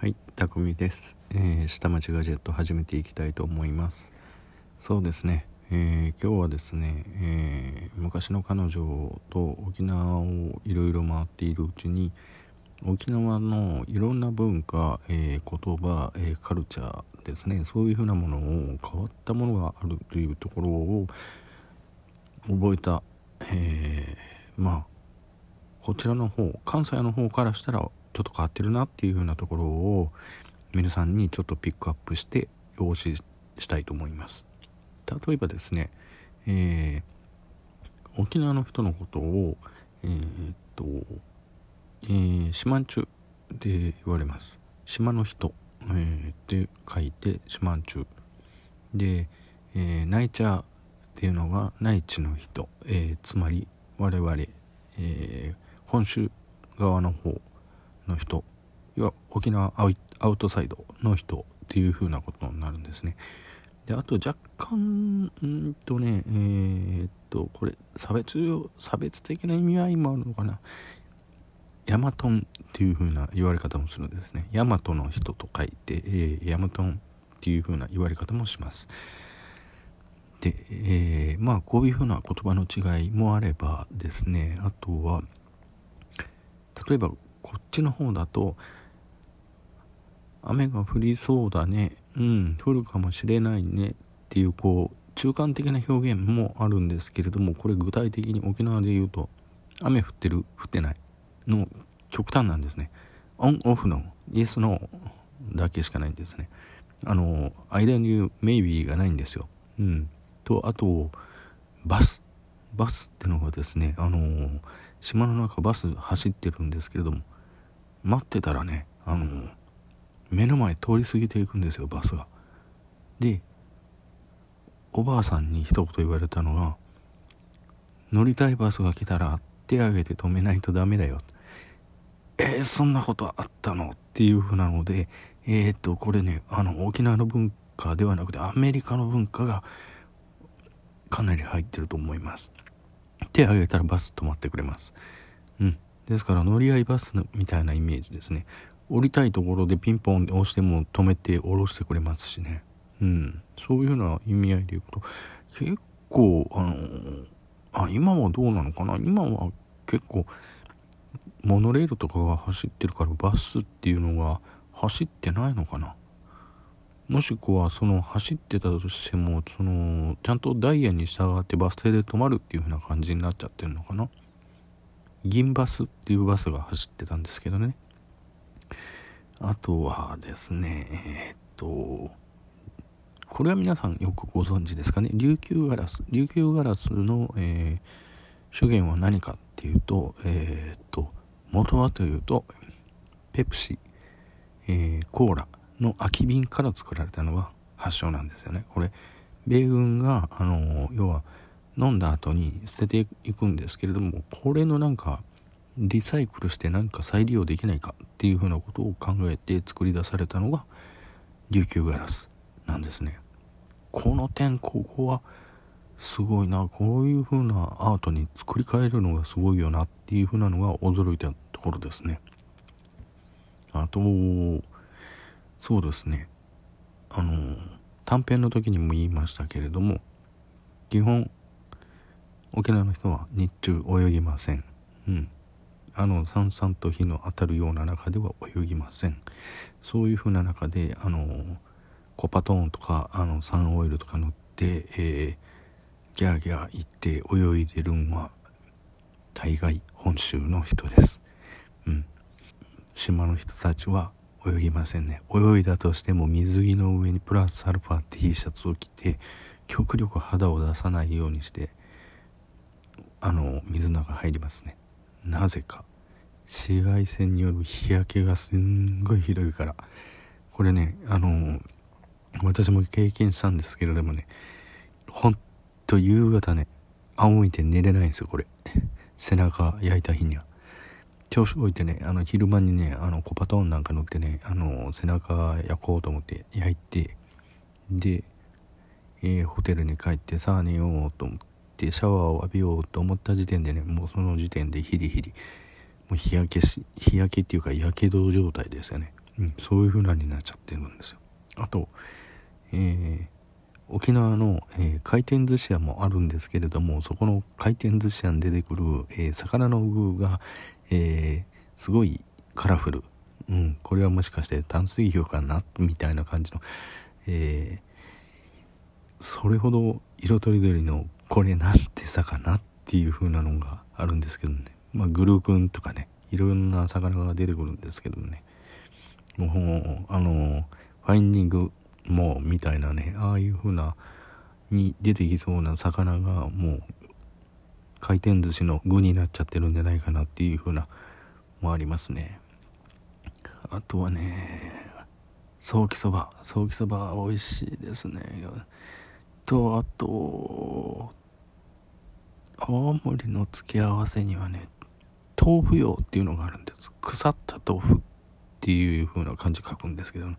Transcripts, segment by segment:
はい、たくみです。えー下町ガジェット始めていきたいと思います。そうですね、えー今日はですね、えー昔の彼女と沖縄をいろいろ回っているうちに沖縄のいろんな文化、え言葉、えカルチャーですねそういうふうなものを変わったものがあるというところを覚えた、えまあこちらの方関西の方からしたらちょっと変わってるなっていう風なところを皆さんにちょっとピックアップしてお教えしたいと思います。例えばですね、えー沖縄の人のことをえーっと、えー、島んちゅで言われます。島の人、えーで書いて島んちゅで、えー、ナイチャーっていうのが内地の人、えーつまり我々、えー本州側の方の人要は沖縄アウトサイドの人っていう風なことになるんですね。であと若干んとねえーっとこれ差別差別的な意味合いもあるのかな。ヤマトンっていう風な言われ方もするんですね。ヤマトの人と書いて、えーヤマトンっていう風な言われ方もします。で、えーまあこういうふうな言葉の違いもあればですねあとは例えばちの方だと雨が降りそうだね。うん降るかもしれないね。っていうこう中間的な表現もあるんですけれどもこれ具体的に沖縄で言うと雨降ってる降ってないの極端なんですね。オンオフのイエスノーだけしかないんですね。あの間に言うメイビーがないんですよ。うん。とあとバス。バスってのがですねあの島の中バス走ってるんですけれども待ってたらねあの目の前通り過ぎていくんですよバスが。でおばあさんに一言言われたのが乗りたいバスが来たら手挙げて止めないとダメだよ。えー、そんなことあったの？っていうふうなのでえー、っとこれねあの沖縄の文化ではなくてアメリカの文化がかなり入ってると思います。手挙げたらバス止まってくれます。うん。ですから乗り合いバスみたいなイメージですね。降りたいところでピンポンで押しても止めて降ろしてくれますしね。うん。そういうような意味合いで言うと結構あのあ今はどうなのかな。今は結構モノレールとかが走ってるからバスっていうのが走ってないのかな。もしくはその走ってたとしてもそのちゃんとダイヤに従ってバス停で止まるっていう風な感じになっちゃってるのかな。銀バスっていうバスが走ってたんですけどね。あとはですねえーっとこれは皆さんよくご存知ですかね？琉球ガラス琉球ガラスの、えー主源は何かっていうとえーっと元はというとペプシ、えーコーラの空き瓶から作られたのが発祥なんですよね。これ米軍があの要は飲んだ後に捨てていくんですけれどもこれのなんかリサイクルしてなんか再利用できないかっていうふうなことを考えて作り出されたのが琉球ガラスなんですね。この点ここはすごいな。こういう風なアートに作り変えるのがすごいよなっていう風なのが驚いたところですね。あとそうですね。あの短編の時にも言いましたけれども基本沖縄の人は日中泳ぎません。うん。あのさんさんと日の当たるような中では泳ぎません。そういう風な中であのコパトーンとかあのサンオイルとか塗って、えーギャーギャー言って泳いでるんは大概本州の人です。うん。島の人たちは泳ぎませんね。泳いだとしても水着の上にプラスアルファ T シャツを着て極力肌を出さないようにしてあの水の中入りますね。なぜか紫外線による日焼けがすんごいひどいから。これねあの私も経験したんですけれどもねほんと夕方ね仰いて寝れないんですよこれ。背中焼いた日には。調子置いてねあの昼間にねあのコパトーンなんか乗ってねあの背中焼こうと思って焼いてで、えーホテルに帰ってさあ寝ようと思ってシャワーを浴びようと思った時点でねもうその時点でヒリヒリ。もう日焼けし日焼けっていうかやけど状態ですよね。うん、そういう風なになっちゃってるんですよ。あと、えー、沖縄の、えー、回転寿司屋もあるんですけれどもそこの回転寿司屋に出てくる、えー、魚の具が、えすごいカラフル、うん、これはもしかして淡水魚かな？みたいな感じの、えそれほど色とりどりのこれなんて魚っていう風なのがあるんですけどね。まあグルーくんとかねいろんな魚が出てくるんですけどね。もうあのファインディングもみたいなねああいう風なに出てきそうな魚がもう回転寿司の具になっちゃってるんじゃないかなっていう風なもありますね。あとはねソーキそば。ソーキそば美味しいですね。とあと青森の付け合わせにはね豆腐用っていうのがあるんです。腐った豆腐っていう風な感じ書くんですけど、ね、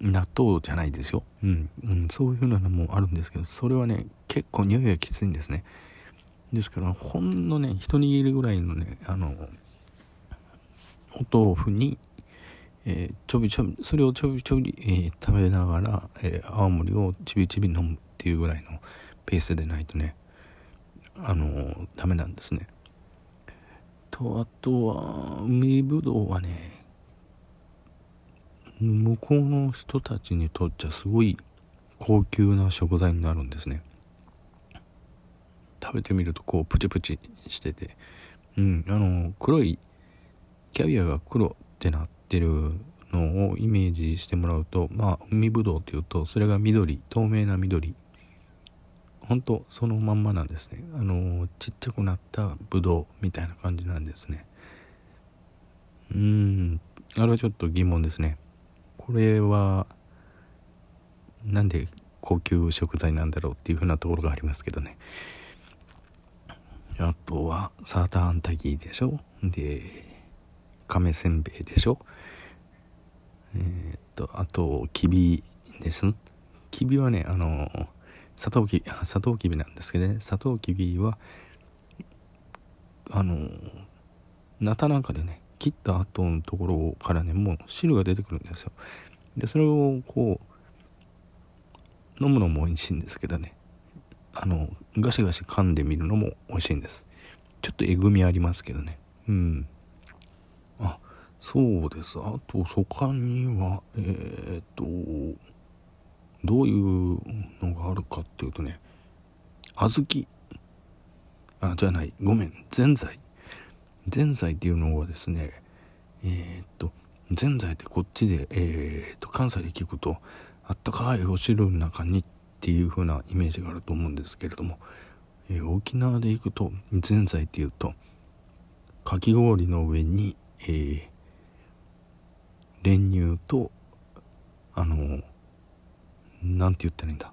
納豆じゃないですよ、うん、うん、そういう風なのもあるんですけどそれはね結構匂いがきついんですね。ですからほんのね一握りぐらいのねあのお豆腐に、えー、ちょびちょびそれをちょびちょび、えー、食べながら、えー、青森をちびちび飲むっていうぐらいのペースでないとねあのダメなんですね。とあとは海ぶどうはね向こうの人たちにとっちゃすごい高級な食材になるんですね。食べてみるとこうプチプチしてて。うんあの黒いキャビアが黒ってなってるのをイメージしてもらうとまあ海ぶどうっていうとそれが緑透明な緑ほんとそのまんまなんですね。あのちっちゃくなったブドウみたいな感じなんですね。うん。あれはちょっと疑問ですね。これはなんで高級食材なんだろうっていうふうなところがありますけどね。あとはサーターアンタギーでしょ。で亀せんべいでしょ。えー、っとあときびです。きびはねあのサトウキビサトウキビなんですけどね。サトウキビはあのナタなんかでね切った後のところからねもう汁が出てくるんですよ。でそれをこう飲むのも美味しいんですけどね。あのガシガシ噛んでみるのも美味しいんです。ちょっとえぐみありますけどね。うん。あそうです。あと他にはえー、っとどういうのがあるかっていうとね小豆。あじゃない。ごめん。ぜんざい。ぜんざいっていうのはですねえー、っとぜんざいってこっちで、えー、っと関西で聞くとあったかいお汁の中にっていう風なイメージがあると思うんですけれども、えー、沖縄で行くとぜんざいっていうとかき氷の上に、えー、練乳とあの何て言ったらいいんだ？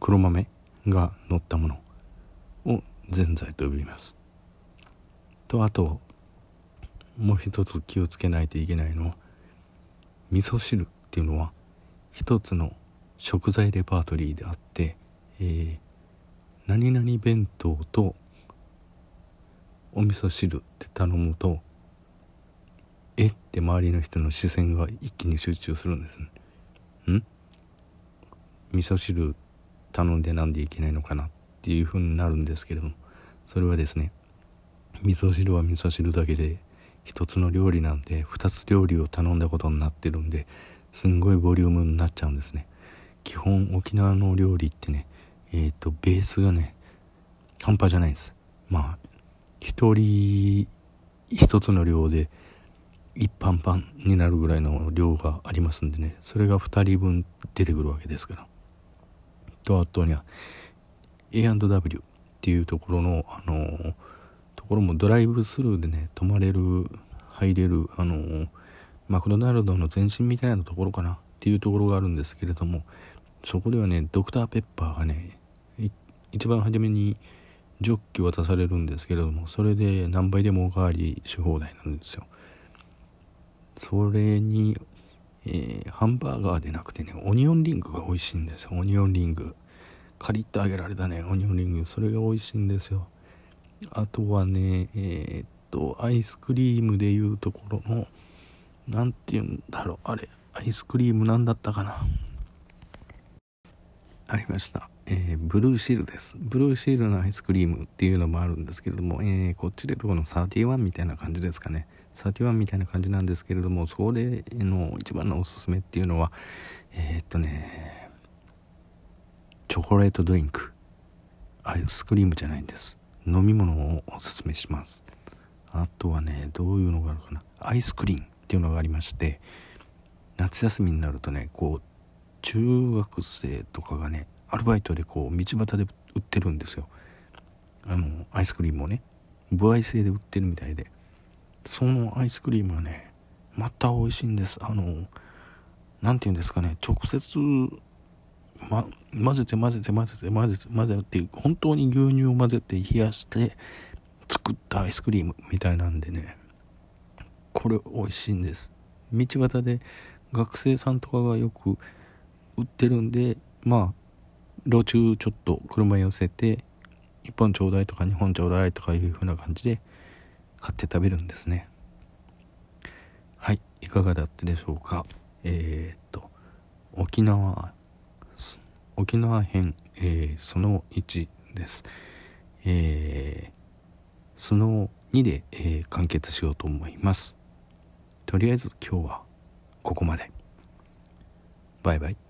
黒豆が乗ったもの。をぜんざいと呼びます。とあともう一つ気をつけないといけないのは味噌汁っていうのは一つの食材レパートリーであって、えー、何々弁当とお味噌汁って頼むとえって周りの人の視線が一気に集中するんですね。ん？味噌汁頼んでなんでいけないのかなっていう風になるんですけれどもそれはですね味噌汁は味噌汁だけで一つの料理なんで二つ料理を頼んだことになってるんですんごいボリュームになっちゃうんですね。基本沖縄の料理ってねえっ、ー、とベースがね半端じゃないんです。まあ一人一つの量で一パンパンになるぐらいの量がありますんでねそれが2人分出てくるわけですから。とあとには A&W っていうところのあのところもドライブスルーでね泊まれる入れるあのマクドナルドの前身みたいなところかなっていうところがあるんですけれどもそこではねドクターペッパーがね一番初めにジョッキ渡されるんですけれどもそれで何倍でもおかわりし放題なんですよ。それにえー、ハンバーガーでなくてねオニオンリングが美味しいんですよ。オニオンリング。カリッと揚げられたねオニオンリング。それが美味しいんですよ。あとはねえー、っとアイスクリームでいうところの何て言うんだろう。あれアイスクリームなんだったかな。ありました。えー、ブルーシールです。ブルーシールのアイスクリームっていうのもあるんですけれども、えー、こっちでどこの31みたいな感じですかね。31みたいな感じなんですけれども、それの一番のおすすめっていうのは、えー、っとね、チョコレートドリンク。アイスクリームじゃないんです。飲み物をおすすめします。あとはね、どういうのがあるかな。アイスクリーンっていうのがありまして、夏休みになるとね、こう、中学生とかがね、アルバイトでこう道端で売ってるんですよ。あのアイスクリームをね。歩合制で売ってるみたいで。そのアイスクリームはねまた美味しいんです。あの何て言うんですかね。直接、ま、混ぜて混ぜて混ぜて混ぜて混ぜていう本当に牛乳を混ぜて冷やして作ったアイスクリームみたいなんでね。これ美味しいんです。道端で学生さんとかがよく売ってるんでまあ路中ちょっと車寄せて1本ちょうだいとか2本ちょうだいとかいう風な感じで買って食べるんですね。はいいかがだったでしょうか。えー、っと沖縄沖縄編、えー、その1です。えー、その2で、えー、完結しようと思います。とりあえず今日はここまで。バイバイ。